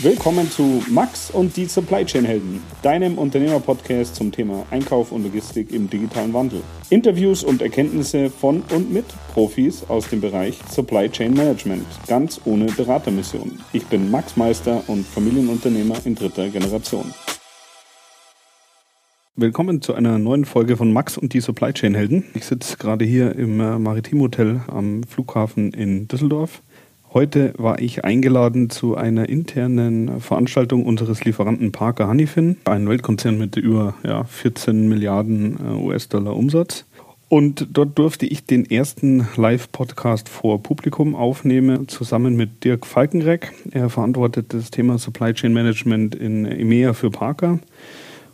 Willkommen zu Max und die Supply Chain Helden, deinem Unternehmerpodcast zum Thema Einkauf und Logistik im digitalen Wandel. Interviews und Erkenntnisse von und mit Profis aus dem Bereich Supply Chain Management, ganz ohne Beratermission. Ich bin Max Meister und Familienunternehmer in dritter Generation. Willkommen zu einer neuen Folge von Max und die Supply Chain Helden. Ich sitze gerade hier im äh, Maritim Hotel am Flughafen in Düsseldorf Heute war ich eingeladen zu einer internen Veranstaltung unseres Lieferanten Parker Honeyfin, ein Weltkonzern mit über ja, 14 Milliarden äh, US-Dollar Umsatz. Und dort durfte ich den ersten Live-Podcast vor Publikum aufnehmen, zusammen mit Dirk Falkenreck. Er verantwortet das Thema Supply Chain Management in EMEA für Parker.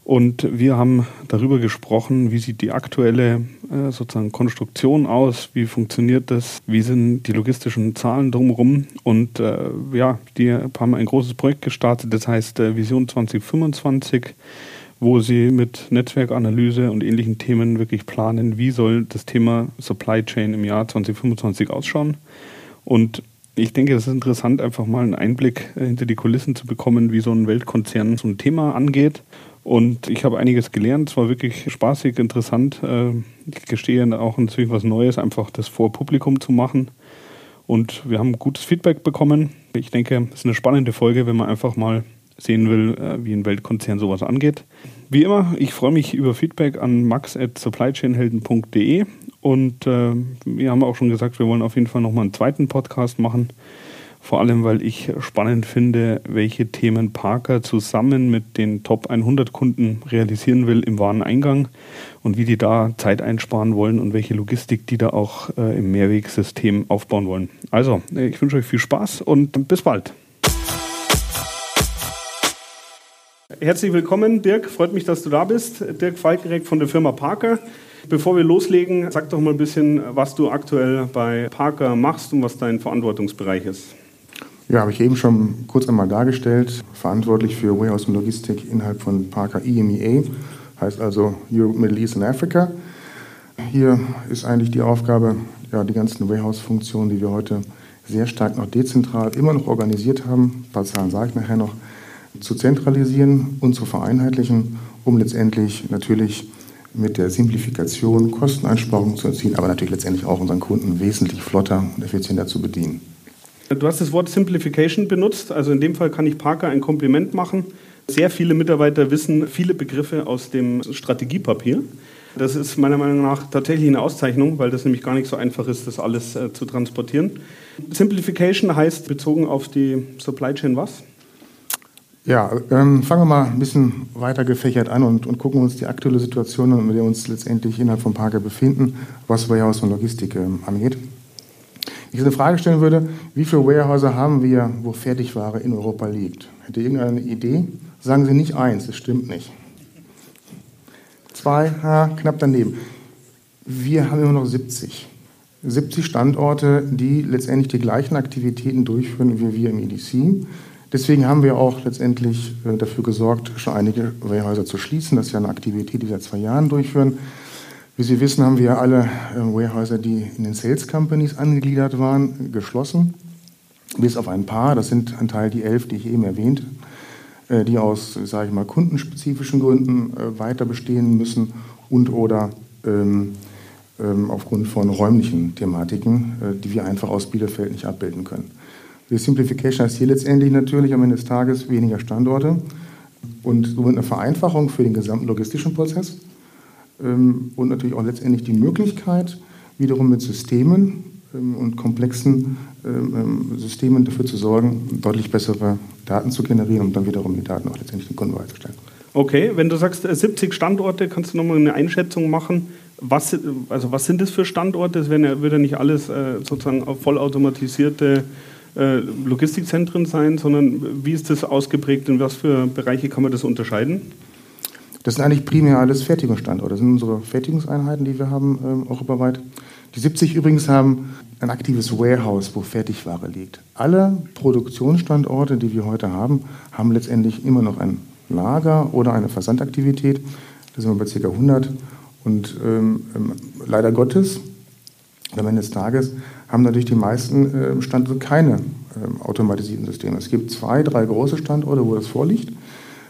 Und wir haben darüber gesprochen, wie sieht die aktuelle äh, sozusagen Konstruktion aus, wie funktioniert das, wie sind die logistischen Zahlen drumherum. Und äh, ja, die haben ein großes Projekt gestartet, das heißt äh, Vision 2025, wo sie mit Netzwerkanalyse und ähnlichen Themen wirklich planen, wie soll das Thema Supply Chain im Jahr 2025 ausschauen. Und ich denke, es ist interessant, einfach mal einen Einblick äh, hinter die Kulissen zu bekommen, wie so ein Weltkonzern so ein Thema angeht und ich habe einiges gelernt. Es war wirklich spaßig, interessant. Äh, ich gestehe auch natürlich was Neues, einfach das vor Publikum zu machen. Und wir haben gutes Feedback bekommen. Ich denke, es ist eine spannende Folge, wenn man einfach mal sehen will, äh, wie ein Weltkonzern sowas angeht. Wie immer, ich freue mich über Feedback an max.supplychainhelden.de und äh, wir haben auch schon gesagt, wir wollen auf jeden Fall nochmal einen zweiten Podcast machen vor allem, weil ich spannend finde, welche Themen Parker zusammen mit den Top 100 Kunden realisieren will im Wareneingang und wie die da Zeit einsparen wollen und welche Logistik die da auch äh, im Mehrwegsystem aufbauen wollen. Also, ich wünsche euch viel Spaß und bis bald. Herzlich willkommen, Dirk. Freut mich, dass du da bist. Dirk Falkenreck von der Firma Parker. Bevor wir loslegen, sag doch mal ein bisschen, was du aktuell bei Parker machst und was dein Verantwortungsbereich ist. Ja, habe ich eben schon kurz einmal dargestellt. Verantwortlich für Warehouse und Logistik innerhalb von Parker EMEA, heißt also Europe, Middle East and Africa. Hier ist eigentlich die Aufgabe, ja, die ganzen Warehouse-Funktionen, die wir heute sehr stark noch dezentral immer noch organisiert haben, ein paar Zahlen sage ich nachher noch, zu zentralisieren und zu vereinheitlichen, um letztendlich natürlich mit der Simplifikation Kosteneinsparungen zu erzielen, aber natürlich letztendlich auch unseren Kunden wesentlich flotter und effizienter zu bedienen. Du hast das Wort Simplification benutzt. Also in dem Fall kann ich Parker ein Kompliment machen. Sehr viele Mitarbeiter wissen viele Begriffe aus dem Strategiepapier. Das ist meiner Meinung nach tatsächlich eine Auszeichnung, weil das nämlich gar nicht so einfach ist, das alles äh, zu transportieren. Simplification heißt bezogen auf die Supply Chain was? Ja, ähm, fangen wir mal ein bisschen weiter gefächert an und, und gucken uns die aktuelle Situation, in der wir uns letztendlich innerhalb von Parker befinden, was Warehouse und Logistik ähm, angeht ich eine Frage stellen würde, wie viele Warehouses haben wir, wo Fertigware in Europa liegt? Hätte irgendeine Idee? Sagen Sie nicht eins, das stimmt nicht. Zwei, ha, knapp daneben. Wir haben immer noch 70. 70 Standorte, die letztendlich die gleichen Aktivitäten durchführen wie wir im EDC. Deswegen haben wir auch letztendlich äh, dafür gesorgt, schon einige Warehäuser zu schließen. Das ist ja eine Aktivität, die wir seit zwei Jahren durchführen. Wie Sie wissen, haben wir alle äh, Warehäuser, die in den Sales Companies angegliedert waren, geschlossen. Bis auf ein paar, das sind ein Teil die elf, die ich eben erwähnt, äh, die aus, sage ich mal, kundenspezifischen Gründen äh, weiter bestehen müssen und oder ähm, ähm, aufgrund von räumlichen Thematiken, äh, die wir einfach aus Bielefeld nicht abbilden können. Die Simplification heißt hier letztendlich natürlich am Ende des Tages weniger Standorte und somit eine Vereinfachung für den gesamten logistischen Prozess ähm, und natürlich auch letztendlich die Möglichkeit, wiederum mit Systemen ähm, und komplexen ähm, Systemen dafür zu sorgen, deutlich bessere Daten zu generieren und dann wiederum die Daten auch letztendlich den Kunden bereitzustellen. Okay, wenn du sagst 70 äh, Standorte, kannst du nochmal eine Einschätzung machen? Was, also was sind das für Standorte? Es ja, wird ja nicht alles äh, sozusagen vollautomatisierte äh, Logistikzentren sein, sondern wie ist das ausgeprägt? In was für Bereiche kann man das unterscheiden? Das sind eigentlich primär alles Fertigungsstandorte. Das sind unsere Fertigungseinheiten, die wir haben ähm, europaweit. Die 70 übrigens haben ein aktives Warehouse, wo Fertigware liegt. Alle Produktionsstandorte, die wir heute haben, haben letztendlich immer noch ein Lager oder eine Versandaktivität. Da sind wir bei ca. 100. Und ähm, ähm, leider Gottes, am Ende des Tages, haben natürlich die meisten äh, Standorte keine äh, automatisierten Systeme. Es gibt zwei, drei große Standorte, wo das vorliegt.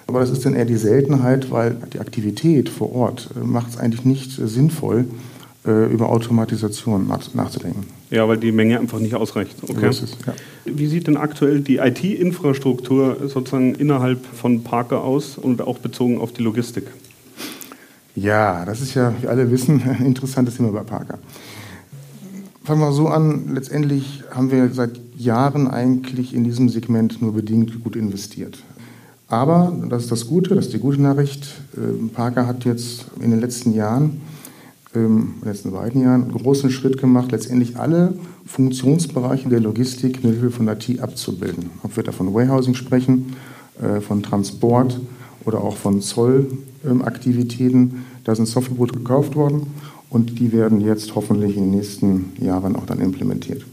Aber das ist dann eher die Seltenheit, weil die Aktivität vor Ort äh, macht es eigentlich nicht äh, sinnvoll, äh, über Automatisation nachzudenken. Ja, weil die Menge einfach nicht ausreicht. Okay. So es, ja. Wie sieht denn aktuell die IT-Infrastruktur sozusagen innerhalb von Parker aus und auch bezogen auf die Logistik? Ja, das ist ja, wie alle wissen, ein interessantes Thema bei Parker. Fangen wir so an, letztendlich haben wir seit Jahren eigentlich in diesem Segment nur bedingt gut investiert. Aber, das ist das Gute, das ist die gute Nachricht, ähm, Parker hat jetzt in den letzten Jahren, ähm, in den letzten beiden Jahren, einen großen Schritt gemacht, letztendlich alle Funktionsbereiche der Logistik mit Hilfe von IT abzubilden. Ob wir da von Warehousing sprechen, äh, von Transport oder auch von Zollaktivitäten, da sind Softwareprodukte gekauft worden und die werden jetzt hoffentlich in den nächsten Jahren auch dann implementiert.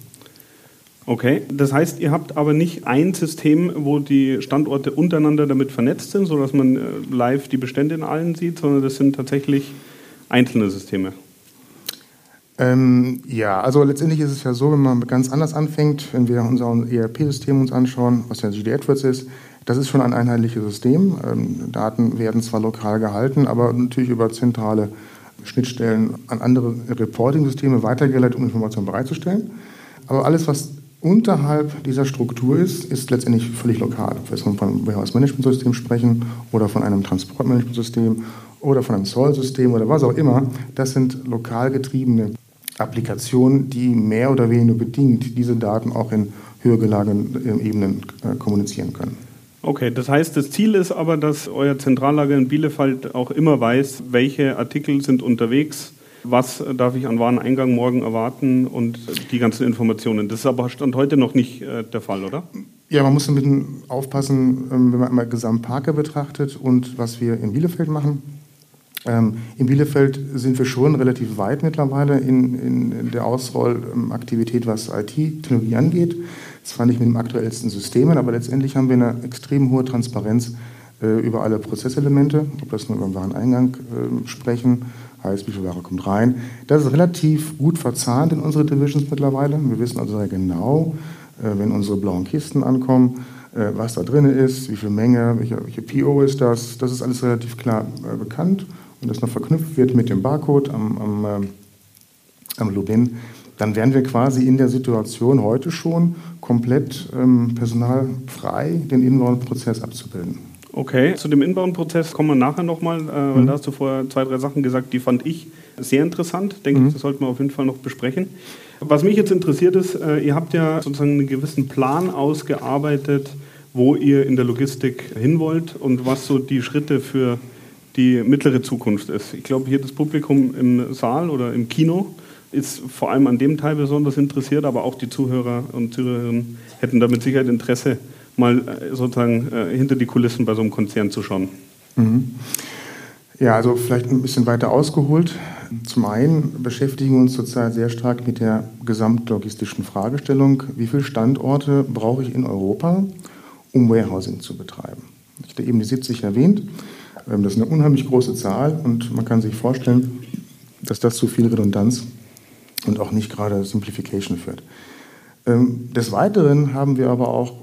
Okay, das heißt, ihr habt aber nicht ein System, wo die Standorte untereinander damit vernetzt sind, sodass man äh, live die Bestände in allen sieht, sondern das sind tatsächlich einzelne Systeme. Ähm, ja, also letztendlich ist es ja so, wenn man ganz anders anfängt, wenn wir unser ERP-System uns anschauen, was ja GD AdWords ist, das ist schon ein einheitliches System. Ähm, Daten werden zwar lokal gehalten, aber natürlich über zentrale Schnittstellen an andere Reporting-Systeme weitergeleitet, um Informationen bereitzustellen. Aber alles, was unterhalb dieser Struktur ist, ist letztendlich völlig lokal. Ob wir jetzt von einem Warehouse-Management-System sprechen oder von einem Transport-Management-System oder von einem Zoll-System oder was auch immer, das sind lokal getriebene Applikationen, die mehr oder weniger bedingt diese Daten auch in höher gelegenen Ebenen äh, kommunizieren können. Okay, das heißt, das Ziel ist aber, dass euer Zentrallager in Bielefeld auch immer weiß, welche Artikel sind unterwegs, was darf ich an Wareneingang morgen erwarten und die ganzen Informationen. Das ist aber Stand heute noch nicht äh, der Fall, oder? Ja, man muss ein bisschen aufpassen, ähm, wenn man einmal Gesamtparker betrachtet und was wir in Bielefeld machen. Ähm, in Bielefeld sind wir schon relativ weit mittlerweile in, in der Ausrollaktivität, was IT-Technologie angeht. Zwar nicht mit den aktuellsten Systemen, aber letztendlich haben wir eine extrem hohe Transparenz äh, über alle Prozesselemente, ob das nur über den Wareneingang äh, sprechen, heißt, wie viel Ware kommt rein. Das ist relativ gut verzahnt in unsere Divisions mittlerweile. Wir wissen also sehr genau, äh, wenn unsere blauen Kisten ankommen, äh, was da drin ist, wie viel Menge, welche, welche PO ist das. Das ist alles relativ klar äh, bekannt und das noch verknüpft wird mit dem Barcode am, am, am Lubin dann wären wir quasi in der Situation heute schon komplett ähm, personalfrei, den Inbound-Prozess abzubilden. Okay, zu dem Inbound-Prozess kommen wir nachher nochmal, äh, weil mhm. da hast du vorher zwei, drei Sachen gesagt, die fand ich sehr interessant. Denke mhm. ich, das sollten wir auf jeden Fall noch besprechen. Was mich jetzt interessiert ist, äh, ihr habt ja sozusagen einen gewissen Plan ausgearbeitet, wo ihr in der Logistik hin wollt und was so die Schritte für die mittlere Zukunft ist. Ich glaube, hier das Publikum im Saal oder im Kino ist vor allem an dem Teil besonders interessiert, aber auch die Zuhörer und Zuhörerinnen hätten da mit Sicherheit Interesse, mal äh, sozusagen äh, hinter die Kulissen bei so einem Konzern zu schauen. Mhm. Ja, also vielleicht ein bisschen weiter ausgeholt. Zum einen beschäftigen wir uns zurzeit sehr stark mit der gesamtlogistischen Fragestellung, wie viele Standorte brauche ich in Europa, um Warehousing zu betreiben. Ich habe eben die 70 erwähnt. Ähm, das ist eine unheimlich große Zahl und man kann sich vorstellen, dass das zu viel Redundanz und auch nicht gerade Simplification führt. Ähm, des Weiteren haben wir aber auch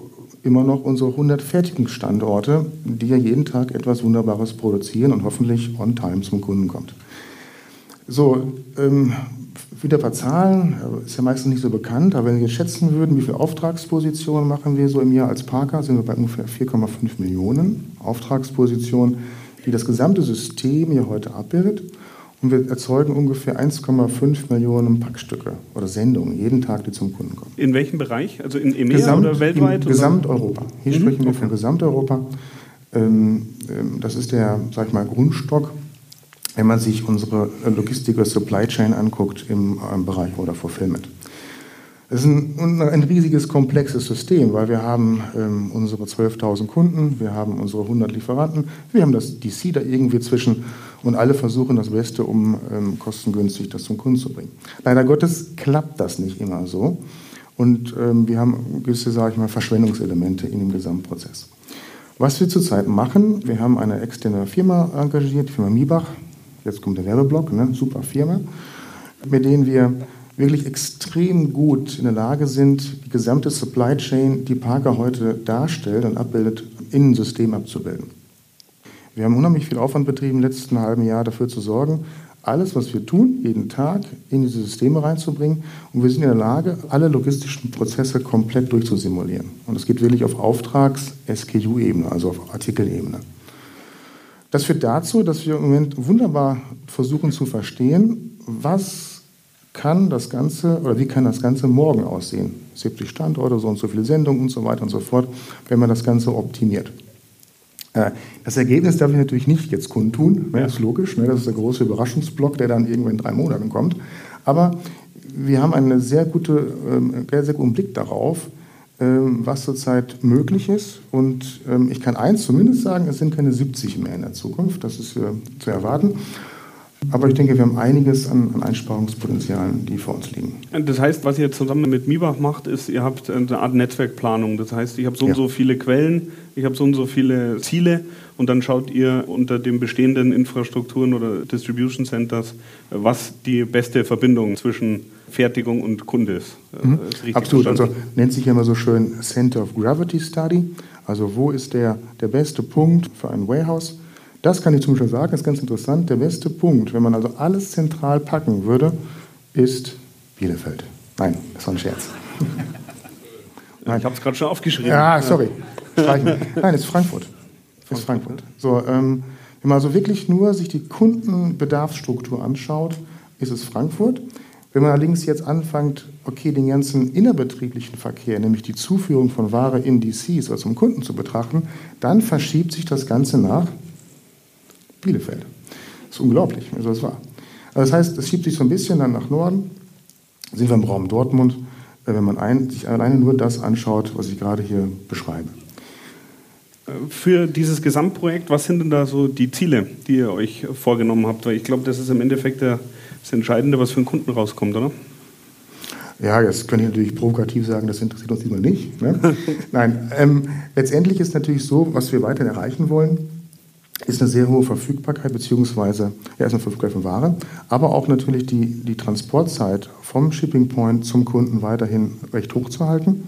immer noch unsere 100 Fertigungsstandorte, die ja jeden Tag etwas Wunderbares produzieren und hoffentlich on time zum Kunden kommt. So, ähm, wieder ein paar Zahlen, ist ja meistens nicht so bekannt, aber wenn wir jetzt schätzen würden, wie viele Auftragspositionen machen wir so im Jahr als Parker, sind wir bei ungefähr 4,5 Millionen Auftragspositionen, die das gesamte System hier heute abbildet. Und wir erzeugen ungefähr 1,5 Millionen Packstücke oder Sendungen jeden Tag, die zum Kunden kommen. In welchem Bereich? Also in EMEA Gesamt, oder weltweit? In Gesamteuropa. Hier mhm, sprechen wir okay. von Gesamteuropa. Ähm, ähm, das ist der, sag ich mal, Grundstock, wenn man sich unsere Logistik oder Supply Chain anguckt im Bereich oder Fulfillment. Es ist ein, ein, riesiges, komplexes System, weil wir haben ähm, unsere 12.000 Kunden, wir haben unsere 100 Lieferanten, wir haben das DC da irgendwie zwischen und alle versuchen das Beste, um ähm, kostengünstig das zum Kunden zu bringen. Leider Gottes klappt das nicht immer so und ähm, wir haben gewisse, sage ich mal, Verschwendungselemente in dem Gesamtprozess. Was wir zurzeit machen, wir haben eine externe Firma engagiert, die Firma Miebach, jetzt kommt der Werbeblock, ne, super Firma, mit denen wir wirklich extrem gut in der Lage sind, die gesamte Supply Chain, die Parker heute darstellt und abbildet, in ein System abzubilden. Wir haben unheimlich viel Aufwand betrieben im letzten halben Jahr dafür zu sorgen, alles, was wir tun, jeden Tag in diese Systeme reinzubringen. Und wir sind in der Lage, alle logistischen Prozesse komplett durchzusimulieren. Und es geht wirklich auf Auftrags-SKU-Ebene, also auf Artikelebene. Das führt dazu, dass wir im Moment wunderbar versuchen zu verstehen, was kann das Ganze oder wie kann das Ganze morgen aussehen. 70 Standorte, so und so viele Sendungen und so weiter und so fort, wenn man das Ganze optimiert. Äh, das Ergebnis darf ich natürlich nicht jetzt kundtun, ne, das ist logisch, ne, das ist der große Überraschungsblock, der dann irgendwann in drei Monaten kommt. Aber wir haben einen sehr, gute, ähm, sehr guten Blick darauf, ähm, was zurzeit möglich ist. Und ähm, ich kann eins zumindest sagen, es sind keine 70 mehr in der Zukunft, das ist äh, zu erwarten. Aber ich denke, wir haben einiges an, an, Einsparungspotenzialen, die vor uns liegen. Das heißt, was ihr zusammen mit Mibach macht, ist, ihr habt eine Art Netzwerkplanung. Das heißt, ich habe so ja. und so viele Quellen, ich habe so und so viele Ziele und dann schaut ihr unter den bestehenden Infrastrukturen oder Distribution Centers, was die beste Verbindung zwischen Fertigung und Kunde ist. Mhm. ist Absolut. Also nennt sich ja immer so schön Center of Gravity Study. Also wo ist der, der beste Punkt für ein Warehouse? Das kann ich zum Beispiel sagen, ist ganz interessant. Der beste Punkt, wenn man also alles zentral packen würde, ist Bielefeld. Nein, das war ein Scherz. Nein. Ich habe es gerade schon aufgeschrieben. Ja, sorry. Nein, es ist Frankfurt. Es ist Frankfurt. So, ähm, wenn man also wirklich nur sich die Kundenbedarfsstruktur anschaut, ist es Frankfurt. Wenn man allerdings jetzt anfängt, okay, den ganzen innerbetrieblichen Verkehr, nämlich die Zuführung von Ware in DCs oder zum Kunden zu betrachten, dann verschiebt sich das Ganze nach Bielefeld. Das ist unglaublich, wie es war. Also das heißt, es schiebt sich so ein bisschen dann nach Norden, sind wir im Raum Dortmund, äh, wenn man ein, sich alleine nur das anschaut, was ich gerade hier beschreibe. Für dieses Gesamtprojekt, was sind denn da so die Ziele, die ihr euch vorgenommen habt? Weil ich glaube, das ist im Endeffekt das Entscheidende, was für einen Kunden rauskommt, oder? Ja, jetzt könnte ich natürlich provokativ sagen, das interessiert uns diesmal nicht. Ne? Nein, ähm, letztendlich ist natürlich so, was wir weiterhin erreichen wollen, ist eine sehr hohe Verfügbarkeit, beziehungsweise erstmal Verfügbarkeit von Ware, aber auch natürlich die, die Transportzeit vom Shipping Point zum Kunden weiterhin recht hoch zu halten.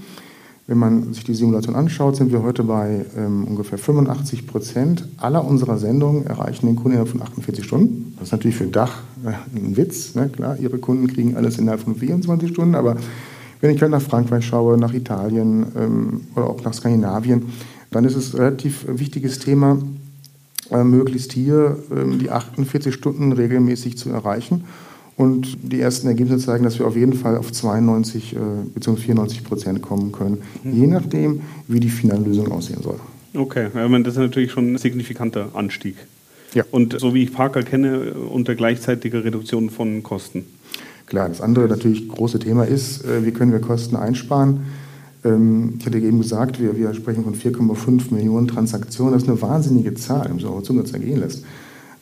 Wenn man sich die Simulation anschaut, sind wir heute bei ähm, ungefähr 85 Prozent aller unserer Sendungen erreichen den Kunden innerhalb von 48 Stunden. Das ist natürlich für Dach äh, ein Witz. Ne? Klar, Ihre Kunden kriegen alles innerhalb von 24 Stunden, aber wenn ich halt nach Frankreich schaue, nach Italien ähm, oder auch nach Skandinavien, dann ist es ein relativ wichtiges Thema, äh, möglichst hier äh, die 48 Stunden regelmäßig zu erreichen. Und die ersten Ergebnisse zeigen, dass wir auf jeden Fall auf 92 äh, bzw. 94 Prozent kommen können, mhm. je nachdem, wie die finale Lösung aussehen soll. Okay, das ist natürlich schon ein signifikanter Anstieg. Ja. Und so wie ich Parker kenne, unter gleichzeitiger Reduktion von Kosten. Klar, das andere natürlich große Thema ist, äh, wie können wir Kosten einsparen. Ähm, ich hatte eben gesagt, wir, wir sprechen von 4,5 Millionen Transaktionen. Das ist eine wahnsinnige Zahl, die man so Zunge zergehen lässt,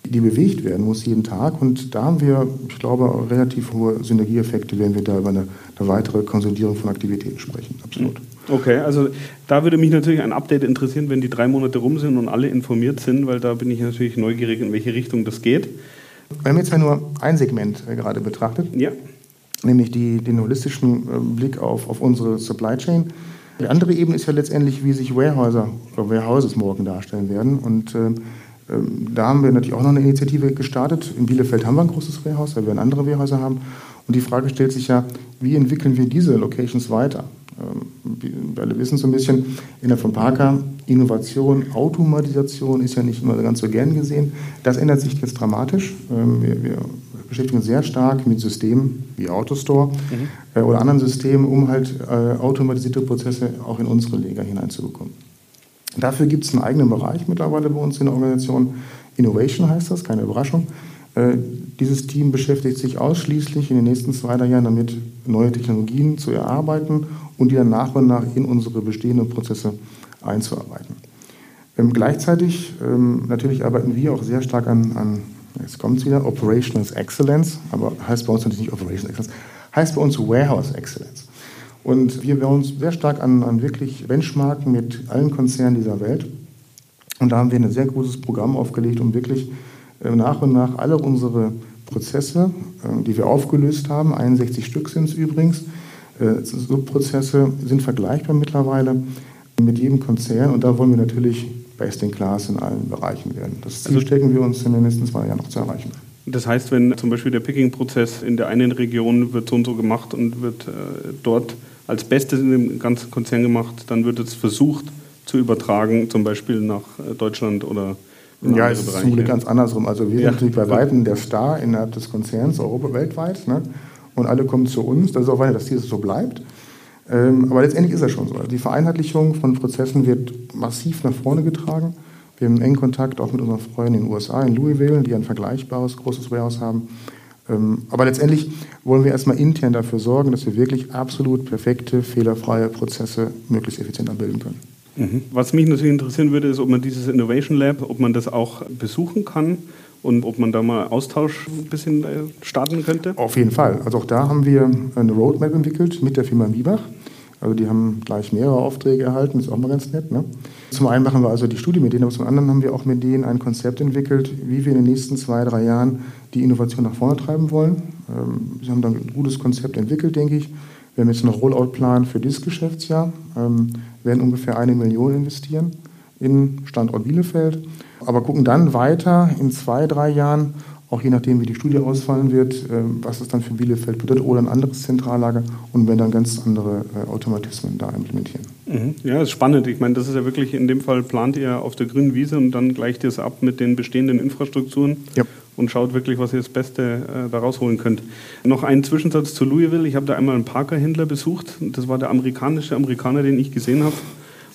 die bewegt werden muss jeden Tag. Und da haben wir, ich glaube, relativ hohe Synergieeffekte, wenn wir da über eine, eine weitere Konsolidierung von Aktivitäten sprechen. Absolut. Okay, also da würde mich natürlich ein Update interessieren, wenn die drei Monate rum sind und alle informiert sind, weil da bin ich natürlich neugierig, in welche Richtung das geht. Wir haben jetzt ja nur ein Segment äh, gerade betrachtet. Ja nämlich die, den holistischen äh, Blick auf, auf unsere Supply Chain. Die andere Ebene ist ja letztendlich, wie sich Warehäuser oder Warehouses morgen darstellen werden. Und äh, da haben wir natürlich auch noch eine Initiative gestartet. In Bielefeld haben wir ein großes Warehouse, da werden andere Warehäuser haben. Und die Frage stellt sich ja, wie entwickeln wir diese Locations weiter? Ähm, wir alle wissen so ein bisschen, in der von Parker, Innovation, Automatisation ist ja nicht immer ganz so gern gesehen. Das ändert sich jetzt dramatisch. Ähm, wir, wir beschäftigen uns sehr stark mit Systemen wie Autostore mhm. äh, oder anderen Systemen, um halt äh, automatisierte Prozesse auch in unsere Lager hineinzubekommen. Dafür gibt es einen eigenen Bereich mittlerweile bei uns in der Organisation. Innovation heißt das, keine Überraschung. Äh, dieses Team beschäftigt sich ausschließlich in den nächsten zwei, drei Jahren damit, neue Technologien zu erarbeiten und die dann nach und nach in unsere bestehenden Prozesse einzuarbeiten. Ähm, gleichzeitig ähm, natürlich arbeiten wir auch sehr stark an, an jetzt kommt es wieder, Operational Excellence, aber heißt bei uns natürlich nicht Operational Excellence, heißt bei uns Warehouse Excellence. Und wir werden uns sehr stark an, an wirklich Benchmarken mit allen Konzernen dieser Welt. Und da haben wir ein sehr großes Programm aufgelegt, um wirklich äh, nach und nach alle unsere Prozesse, äh, die wir aufgelöst haben. 61 Stück sind es übrigens. Äh, Subprozesse sind vergleichbar mittlerweile mit jedem Konzern und da wollen wir natürlich best in class in allen Bereichen werden. Das Ziel also, stecken wir uns in den nächsten zwei Jahren noch zu erreichen. Das heißt, wenn zum Beispiel der Picking-Prozess in der einen Region wird so und so gemacht und wird äh, dort als Bestes in dem ganzen Konzern gemacht, dann wird es versucht zu übertragen, zum Beispiel nach äh, Deutschland oder in ja, es ist zum Glück ganz andersrum. Also wir ja. sind natürlich bei Weitem der Star innerhalb des Konzerns, Europa weltweit. Ne? Und alle kommen zu uns. Das ist auch weiter, dass dieses so bleibt. Ähm, aber letztendlich ist das schon so. Die Vereinheitlichung von Prozessen wird massiv nach vorne getragen. Wir haben engen Kontakt auch mit unseren Freunden in den USA, in Louisville, die ein vergleichbares großes Warehouse haben. Ähm, aber letztendlich wollen wir erstmal intern dafür sorgen, dass wir wirklich absolut perfekte, fehlerfreie Prozesse möglichst effizient abbilden können. Mhm. Was mich natürlich interessieren würde, ist, ob man dieses Innovation Lab, ob man das auch besuchen kann und ob man da mal Austausch ein bisschen äh, starten könnte? Auf jeden Fall. Also auch da haben wir eine Roadmap entwickelt mit der Firma Miebach. Also die haben gleich mehrere Aufträge erhalten, ist auch mal ganz nett. Ne? Zum einen machen wir also die Studie mit denen, aber zum anderen haben wir auch mit denen ein Konzept entwickelt, wie wir in den nächsten zwei, drei Jahren die Innovation nach vorne treiben wollen. Ähm, sie haben dann ein gutes Konzept entwickelt, denke ich. Wir haben jetzt einen Rollout-Plan für dieses Geschäftsjahr, ähm, werden ungefähr eine Million investieren in Standort Bielefeld, aber gucken dann weiter in zwei, drei Jahren, auch je nachdem, wie die Studie ausfallen wird, äh, was es dann für Bielefeld bedeutet oder ein anderes Zentrallager und werden dann ganz andere äh, Automatismen da implementieren. Mhm. Ja, das ist spannend. Ich meine, das ist ja wirklich in dem Fall plant ihr auf der grünen Wiese und dann gleicht ihr es ab mit den bestehenden Infrastrukturen ja. und schaut wirklich, was ihr das Beste äh, da rausholen könnt. Noch ein Zwischensatz zu Louisville. Ich habe da einmal einen Parker-Händler besucht. Das war der amerikanische Amerikaner, den ich gesehen habe.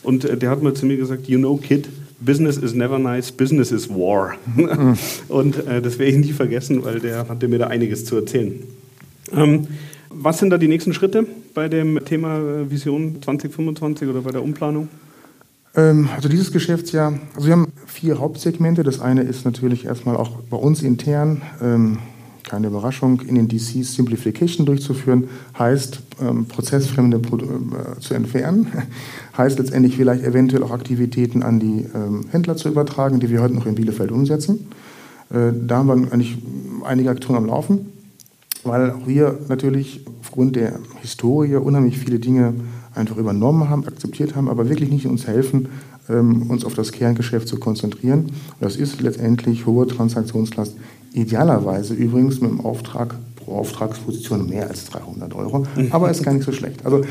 Und äh, der hat mal zu mir gesagt, you know, Kid, Business is never nice, Business is war. und äh, das werde ich nie vergessen, weil der hatte mir da einiges zu erzählen. Ähm, was sind da die nächsten Schritte bei dem Thema äh, Vision 2025 oder bei der Umplanung? Ähm, also dieses Geschäftsjahr, also wir haben vier Hauptsegmente. Das eine ist natürlich erstmal auch bei uns intern ähm, keine Überraschung, in den DCs Simplification durchzuführen, heißt ähm, prozessfremde Produ äh, zu entfernen, heißt letztendlich vielleicht eventuell auch Aktivitäten an die ähm, Händler zu übertragen, die wir heute noch in Bielefeld umsetzen. Äh, da haben wir eigentlich einige Aktionen am Laufen, weil auch wir natürlich aufgrund der Historie unheimlich viele Dinge einfach übernommen haben, akzeptiert haben, aber wirklich nicht uns helfen, ähm, uns auf das Kerngeschäft zu konzentrieren. Das ist letztendlich hohe Transaktionslast Idealerweise übrigens mit dem Auftrag pro Auftragsposition mehr als 300 Euro, aber ist gar nicht so schlecht. Also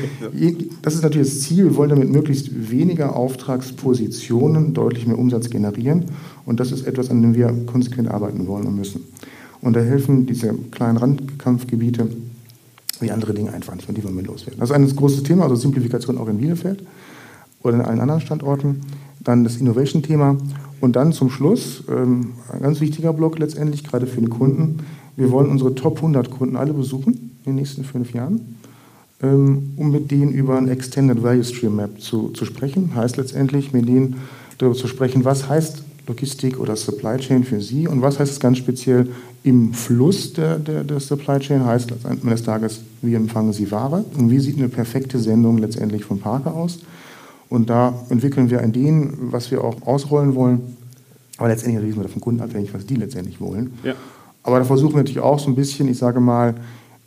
das ist natürlich das Ziel. Wir wollen damit möglichst weniger Auftragspositionen deutlich mehr Umsatz generieren und das ist etwas, an dem wir konsequent arbeiten wollen und müssen. Und da helfen diese kleinen Randkampfgebiete wie andere Dinge einfach nicht und die wollen wir loswerden. Das ist ein großes Thema, also Simplifikation auch in Bielefeld oder in allen anderen Standorten. Dann das Innovation-Thema und dann zum Schluss, ähm, ein ganz wichtiger Block letztendlich, gerade für den Kunden. Wir wollen unsere Top 100 Kunden alle besuchen in den nächsten fünf Jahren, ähm, um mit denen über ein Extended Value Stream Map zu, zu sprechen. Heißt letztendlich, mit denen darüber zu sprechen, was heißt Logistik oder Supply Chain für Sie und was heißt es ganz speziell im Fluss der, der, der Supply Chain, heißt am Ende des Tages, wie empfangen Sie Ware und wie sieht eine perfekte Sendung letztendlich vom Parker aus. Und da entwickeln wir Ideen, was wir auch ausrollen wollen. Aber letztendlich sind wir davon Kunden abhängig, was die letztendlich wollen. Ja. Aber da versuchen wir natürlich auch so ein bisschen, ich sage mal,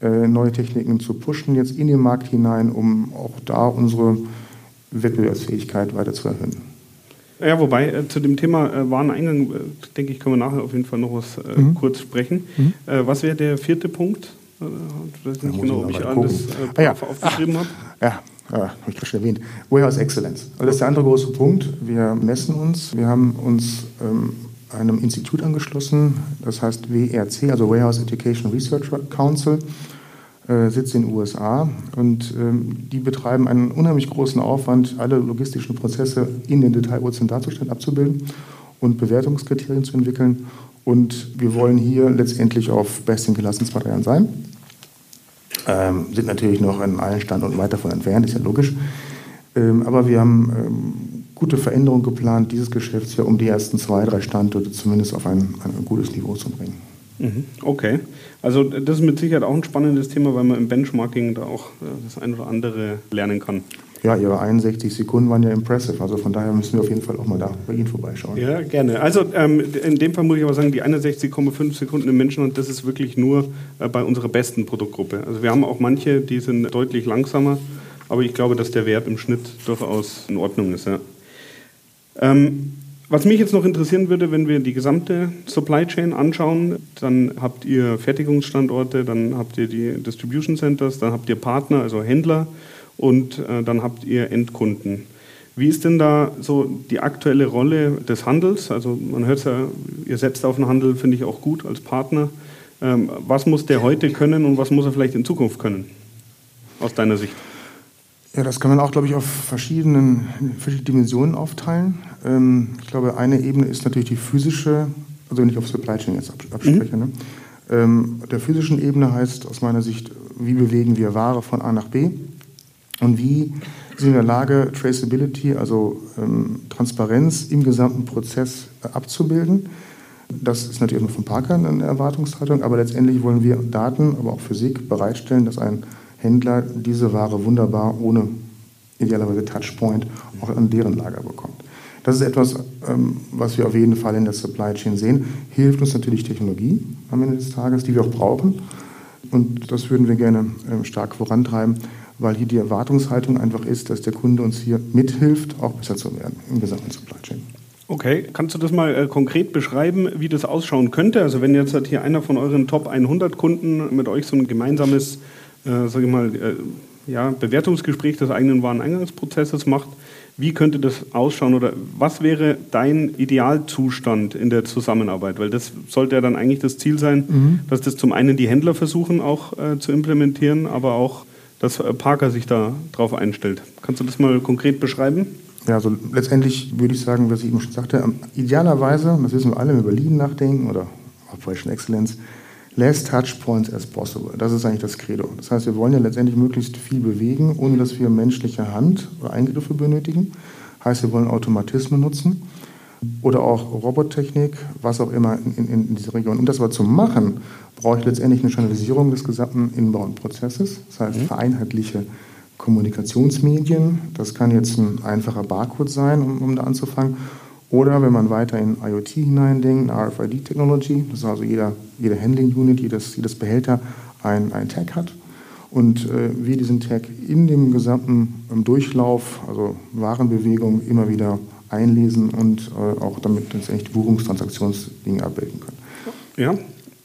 äh, neue Techniken zu pushen jetzt in den Markt hinein, um auch da unsere Wettbewerbsfähigkeit weiter zu erhöhen. Ja, wobei äh, zu dem Thema äh, Wareneingang, äh, denke ich, können wir nachher auf jeden Fall noch was äh, mhm. kurz sprechen. Mhm. Äh, was wäre der vierte Punkt? Ich weiß nicht genau, ob ich alles ah, ja. aufgeschrieben habe. Ja, ah, habe ich gerade schon erwähnt, Warehouse Excellence. Das ist der andere große Punkt. Wir messen uns, wir haben uns ähm, einem Institut angeschlossen, das heißt WRC, also Warehouse Education Research Council, äh, sitzt in den USA und ähm, die betreiben einen unheimlich großen Aufwand, alle logistischen Prozesse in den Detailurzeln darzustellen, abzubilden und Bewertungskriterien zu entwickeln. Und wir wollen hier letztendlich auf zwei Jahren sein ähm, sind natürlich noch an allen Standorten weit davon entfernt, ist ja logisch. Ähm, aber wir haben ähm, gute Veränderungen geplant, dieses Geschäftsjahr, um die ersten zwei, drei Standorte zumindest auf ein, ein gutes Niveau zu bringen. Mhm. Okay, also das ist mit Sicherheit auch ein spannendes Thema, weil man im Benchmarking da auch äh, das ein oder andere lernen kann. Ja, Ihre 61 Sekunden waren ja impressive. Also von daher müssen wir auf jeden Fall auch mal da bei Ihnen vorbeischauen. Ja, gerne. Also ähm, in dem Fall muss ich aber sagen, die 61,5 Sekunden im Menschenhand, das ist wirklich nur äh, bei unserer besten Produktgruppe. Also wir haben auch manche, die sind deutlich langsamer, aber ich glaube, dass der Wert im Schnitt durchaus in Ordnung ist. Ja. Ähm, was mich jetzt noch interessieren würde, wenn wir die gesamte Supply Chain anschauen, dann habt ihr Fertigungsstandorte, dann habt ihr die Distribution Centers, dann habt ihr Partner, also Händler und äh, dann habt ihr Endkunden. Wie ist denn da so die aktuelle Rolle des Handels? Also man hört ja, ihr setzt auf den Handel, finde ich auch gut als Partner. Ähm, was muss der heute können und was muss er vielleicht in Zukunft können, aus deiner Sicht? Ja, das kann man auch, glaube ich, auf verschiedenen, verschiedene Dimensionen aufteilen. Ähm, ich glaube, eine Ebene ist natürlich die physische, also wenn ich auf Supply Chain jetzt abspreche. Mhm. Ne? Ähm, der physischen Ebene heißt aus meiner Sicht, wie bewegen wir Ware von A nach B und wie sind wir in der Lage, Traceability, also ähm, Transparenz im gesamten Prozess äh, abzubilden. Das ist natürlich immer von Parker eine Erwartungshaltung, aber letztendlich wollen wir Daten, aber auch Physik bereitstellen, dass ein Händler diese Ware wunderbar ohne idealerweise Touchpoint auch an deren Lager bekommt. Das ist etwas, ähm, was wir auf jeden Fall in der Supply Chain sehen. Hilft uns natürlich Technologie am Ende des Tages, die wir auch brauchen. Und das würden wir gerne ähm, stark vorantreiben, weil hier die Erwartungshaltung einfach ist, dass der Kunde uns hier mithilft, auch besser zu werden im gesamten Supply Chain. Okay, kannst du das mal äh, konkret beschreiben, wie das ausschauen könnte? Also wenn jetzt halt hier einer von euren Top 100 Kunden mit euch so ein gemeinsames äh, sage ich mal, äh, ja, Bewertungsgespräch des eigenen Wareneingangsprozesses macht, wie könnte das ausschauen oder was wäre dein Idealzustand in der Zusammenarbeit? Weil das sollte ja dann eigentlich das Ziel sein, mhm. dass das zum einen die Händler versuchen auch äh, zu implementieren, aber auch, dass äh, Parker sich da drauf einstellt. Kannst du das mal konkret beschreiben? Ja, also letztendlich würde ich sagen, was ich eben schon sagte, idealerweise, das wissen wir alle, wenn wir über Lean nachdenken oder Operation Excellence, less touch points as possible. Das ist eigentlich das Credo. Das heißt, wir wollen ja letztendlich möglichst viel bewegen, ohne dass wir menschliche Hand oder Eingriffe benötigen. Heißt, wir wollen Automatismen nutzen oder auch Robottechnik, was auch immer in, in, in dieser Region. Um das aber zu machen, brauche ich letztendlich eine Journalisierung des gesamten Inbound-Prozesses. Das heißt, mhm. vereinheitliche Kommunikationsmedien. Das kann jetzt ein einfacher Barcode sein, um, um da anzufangen. Oder wenn man weiter in IoT hineindenkt, RFID-Technology, das ist also jeder, jede Handling-Unit, jedes, jedes Behälter ein, ein Tag hat. Und äh, wir diesen Tag in dem gesamten Durchlauf, also Warenbewegung, immer wieder einlesen und äh, auch damit letztendlich Buchungstransaktionsdinge abbilden können. Ja,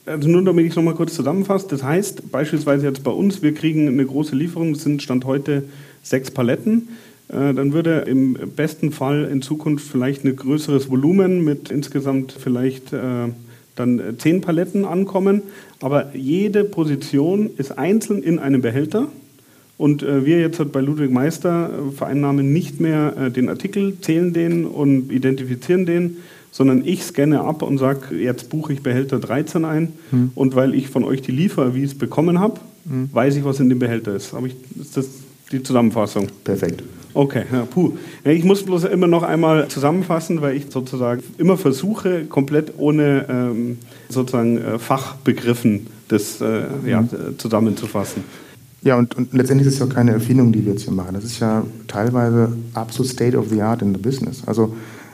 also nur damit ich es nochmal kurz zusammenfasse. Das heißt, beispielsweise jetzt bei uns, wir kriegen eine große Lieferung, sind Stand heute sechs Paletten. Äh, dann würde im besten Fall in Zukunft vielleicht ein größeres Volumen mit insgesamt vielleicht äh, dann zehn Paletten ankommen. Aber jede Position ist einzeln in einem Behälter. Und äh, wir jetzt bei Ludwig Meister vereinnahmen nicht mehr den Artikel, zählen den und identifizieren den, sondern ich scanne ab und sage, jetzt buche ich Behälter 13 ein. Hm. Und weil ich von euch die Lieferavis bekommen habe, hm. weiß ich, was in dem Behälter ist. Aber ich, ist das die Zusammenfassung? Perfekt. Okay, ja, puh. Ich muss bloß immer noch einmal zusammenfassen, weil ich sozusagen immer versuche, komplett ohne ähm, sozusagen äh, Fachbegriffen das äh, ja, mhm. zusammenzufassen. Ja, und, und, letztendlich ist es ja keine Erfindung, die wir jetzt hier machen. Das ist ja teilweise absolut State of the Art in the Business. Also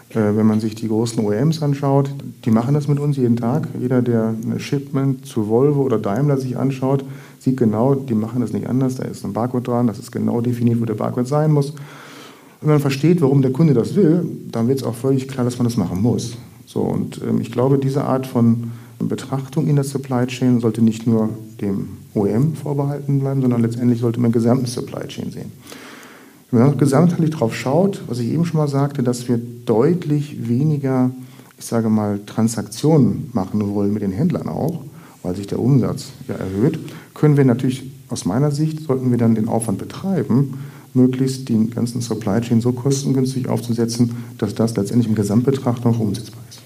äh, wenn man sich die großen OEMs anschaut, die machen das mit uns jeden Tag. Jeder, der eine Shipment zu Volvo oder Daimler sich anschaut, sieht genau, die machen das nicht anders. Da ist ein Barcode dran, das ist genau definiert, wo der Barcode sein muss. Wenn man versteht, warum der Kunde das will, dann wird es auch völlig klar, dass man das machen muss. So, und ähm, ich glaube, diese Art von Betrachtung in der Supply Chain sollte nicht nur dem OEM vorbehalten bleiben, sondern letztendlich sollte man gesamten Supply Chain sehen. Wenn man gesamtheitlich drauf schaut, was ich eben schon mal sagte, dass wir deutlich weniger, ich sage mal, Transaktionen machen wollen mit den Händlern auch, weil sich der Umsatz ja erhöht, können wir natürlich aus meiner Sicht, sollten wir dann den Aufwand betreiben, möglichst die ganzen Supply Chain so kostengünstig aufzusetzen, dass das letztendlich im Gesamtbetracht noch umsetzbar ist.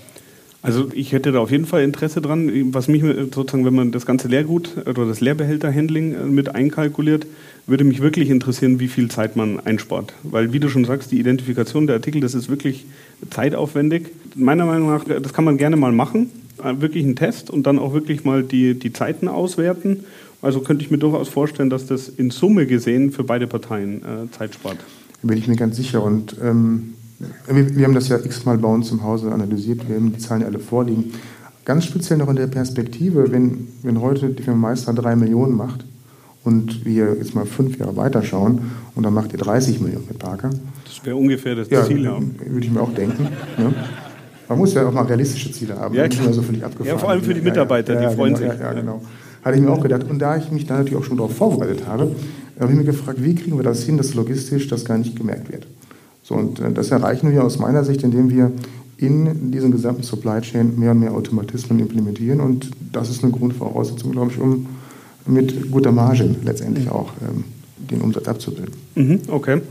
Also ich hätte da auf jeden Fall Interesse dran, was mich sozusagen, wenn man das ganze Leergut oder das Leerbehälterhandling äh, mit einkalkuliert, würde mich wirklich interessieren, wie viel Zeit man einspart. Weil, wie du schon sagst, die Identifikation der Artikel, das ist wirklich zeitaufwendig. Meiner Meinung nach, das kann man gerne mal machen, äh, wirklich einen Test und dann auch wirklich mal die, die Zeiten auswerten. Also könnte ich mir durchaus vorstellen, dass das in Summe gesehen für beide Parteien äh, Zeit spart. bin ich mir ganz sicher. Und ähm, wir, wir, haben das ja x-mal bei uns im Hause analysiert, wir haben die Zahlen alle vorliegen. Ganz speziell noch in der Perspektive, wenn, wenn heute die Firma Meister drei Millionen macht und wir jetzt mal fünf Jahre weiterschauen und dann macht ihr 30 Millionen mit Parker. Das wäre ungefähr das ja, Ziel, ja. Würde ich mir auch denken. Ne? Man muss ja auch mal realistische Ziele haben. Ja, klar. So völlig abgefahren. ja, vor allem für die Mitarbeiter, ja, ja, die freuen genau, sich. Ja, genau. Hatte ich mir auch gedacht. Und da ich mich da natürlich auch schon darauf vorbereitet habe, habe ich mir gefragt, wie kriegen wir das hin, dass logistisch das gar nicht gemerkt wird. So, und äh, das erreichen wir aus meiner Sicht, indem wir in diesem gesamten Supply Chain mehr und mehr Automatismen implementieren. Und das ist eine Grundvoraussetzung, glaube ich, um mit guter Marge letztendlich auch ähm, den Umsatz abzubilden. Mhm, okay.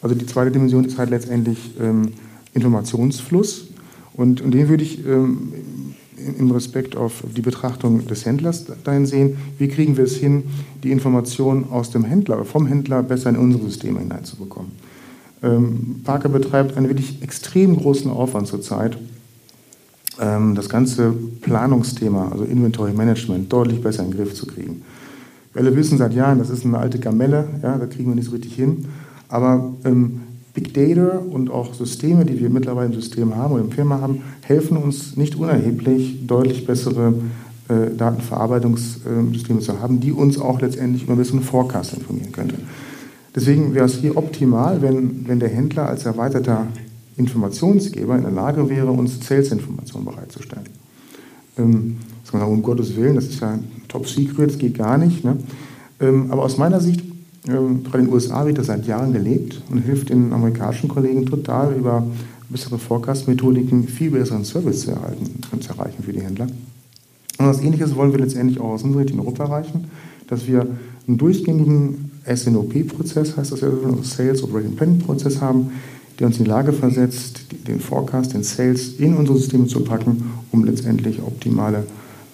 Also die zweite Dimension ist halt letztendlich ähm, Informationsfluss. Und, und den würde ich ähm, im Respekt auf die Betrachtung des Händlers dahin sehen, wie kriegen wir es hin, die Informationen aus dem Händler, vom Händler besser in unsere Systeme hineinzubekommen. Ähm, Parker betreibt einen wirklich extrem großen Aufwand zurzeit, ähm, das ganze Planungsthema, also Inventory Management, deutlich besser in den Griff zu kriegen. Wir alle wissen seit Jahren, das ist eine alte Gamelle, ja, da kriegen wir nicht so richtig hin. Aber ähm, Big Data und auch Systeme, die wir mittlerweile im System haben oder im Firma haben, helfen uns nicht unerheblich, deutlich bessere äh, Datenverarbeitungssysteme zu haben, die uns auch letztendlich über ein bisschen Forecast informieren könnten. Deswegen wäre es hier optimal, wenn, wenn der Händler als erweiterter Informationsgeber in der Lage wäre, uns Sales-Informationen bereitzustellen. Ähm, sagen, um Gottes Willen, das ist ja top secret, das geht gar nicht. Ne? Ähm, aber aus meiner Sicht, gerade in den USA wird das seit Jahren gelebt und hilft den amerikanischen Kollegen total über bessere Forecast-Methodiken viel besseren Service zu erhalten und zu erreichen für die Händler. Und was Ähnliches wollen wir letztendlich auch aus unserer Sicht in Europa erreichen, dass wir einen durchgängigen SNOP-Prozess, heißt das ja, Sales Operating Planning Prozess haben, der uns in die Lage versetzt, den Forecast, den Sales in unsere Systeme zu packen, um letztendlich optimale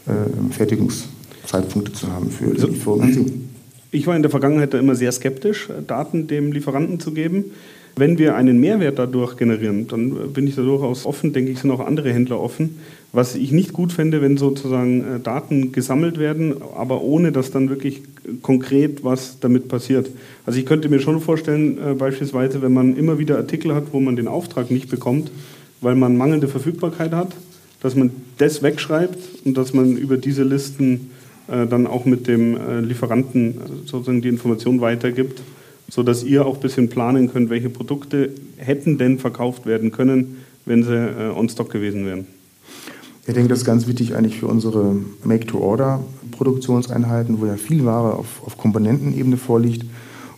äh, Fertigungszeitpunkte zu haben für die Sie. Ich war in der Vergangenheit da immer sehr skeptisch, Daten dem Lieferanten zu geben. Wenn wir einen Mehrwert dadurch generieren, dann bin ich da durchaus offen, denke ich, sind auch andere Händler offen. Was ich nicht gut fände, wenn sozusagen äh, Daten gesammelt werden, aber ohne dass dann wirklich konkret was damit passiert. Also ich könnte mir schon vorstellen, äh, beispielsweise, wenn man immer wieder Artikel hat, wo man den Auftrag nicht bekommt, weil man mangelnde Verfügbarkeit hat, dass man das wegschreibt und dass man über diese Listen dann auch mit dem Lieferanten sozusagen die Information weitergibt sodass ihr auch ein bisschen planen könnt, welche Produkte hätten denn verkauft werden können, wenn sie äh, on stock gewesen wären. Ich denke, das ist ganz wichtig eigentlich für unsere Make-to-Order-Produktionseinheiten, wo ja viel Ware auf, auf Komponentenebene vorliegt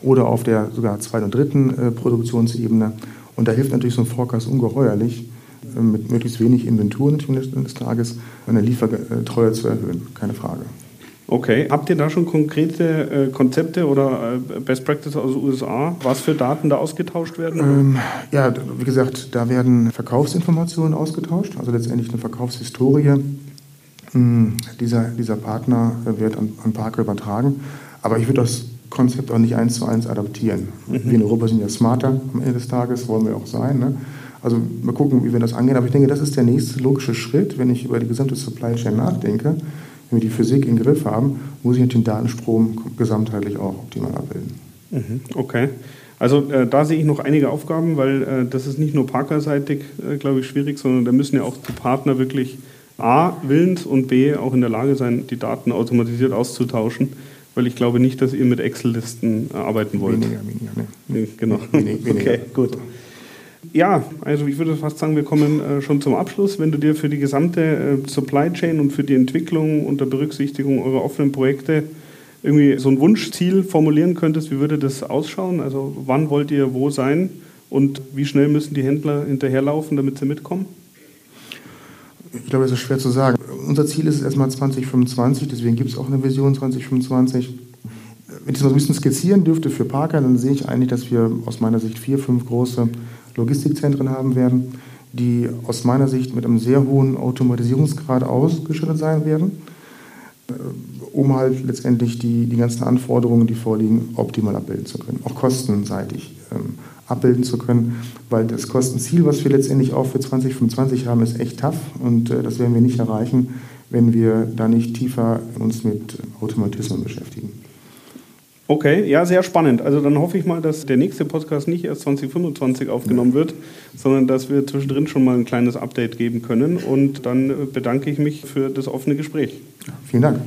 oder auf der sogar zweiten und dritten äh, Produktionsebene. Und da hilft natürlich so ein Forecast ungeheuerlich, äh, mit möglichst wenig Inventur des Tages eine Liefertreue zu erhöhen. Keine Frage. Okay, habt ihr da schon konkrete äh, Konzepte oder äh, Best Practice aus den USA, was für Daten da ausgetauscht werden? Ähm, ja, wie gesagt, da werden Verkaufsinformationen ausgetauscht, also letztendlich eine Verkaufshistorie. Hm, dieser, dieser Partner wird an, an Parker übertragen, aber ich würde das Konzept auch nicht eins zu eins adaptieren. Mhm. Wir in Europa sind ja smarter am Ende des Tages, wollen wir auch sein. Ne? Also mal gucken, wie wir das angehen. Aber ich denke, das ist der nächste logische Schritt, wenn ich über die gesamte Supply Chain nachdenke wenn wir die Physik im Griff haben, muss ich den Datenstrom gesamtheitlich auch optimal abbilden. Mhm, okay. Also äh, da sehe ich noch einige Aufgaben, weil äh, das ist nicht nur Parker-seitig, äh, glaube ich, schwierig, sondern da müssen ja auch die Partner wirklich A, willens und B, auch in der Lage sein, die Daten automatisiert auszutauschen, weil ich glaube nicht, dass ihr mit Excel-Listen äh, arbeiten wollt. Weniger, weniger, ne? Genau. Wenig, weniger. Okay, gut. Ja, also ich würde fast sagen, wir kommen äh, schon zum Abschluss. Wenn du dir für die gesamte äh, Supply Chain und für die Entwicklung unter Berücksichtigung eurer offenen Projekte irgendwie so ein Wunschziel formulieren könntest, wie würde das ausschauen? Also wann wollt ihr wo sein und wie schnell müssen die Händler hinterherlaufen, damit sie mitkommen? Ich glaube, das ist schwer zu sagen. Unser Ziel ist es erstmal 2025, deswegen gibt es auch eine Vision 2025. Wenn ich das mal ein bisschen skizzieren dürfte für Parker, dann sehe ich eigentlich, dass wir aus meiner Sicht vier, fünf große Logistikzentren haben werden, die aus meiner Sicht mit einem sehr hohen Automatisierungsgrad ausgestattet sein werden, äh, um halt letztendlich die, die ganzen Anforderungen, die vorliegen, optimal abbilden zu können, auch kostenseitig ähm, abbilden zu können, weil das Kostenziel, was wir letztendlich auch für 2025 haben, ist echt tough und äh, das werden wir nicht erreichen, wenn wir da nicht tiefer uns mit Automatismen beschäftigen. Okay, ja, sehr spannend. Also dann hoffe ich mal, dass der nächste Podcast nicht erst 2025 aufgenommen wird, sondern dass wir zwischendrin schon mal ein kleines Update geben können. Und dann bedanke ich mich für das offene Gespräch. Vielen Dank.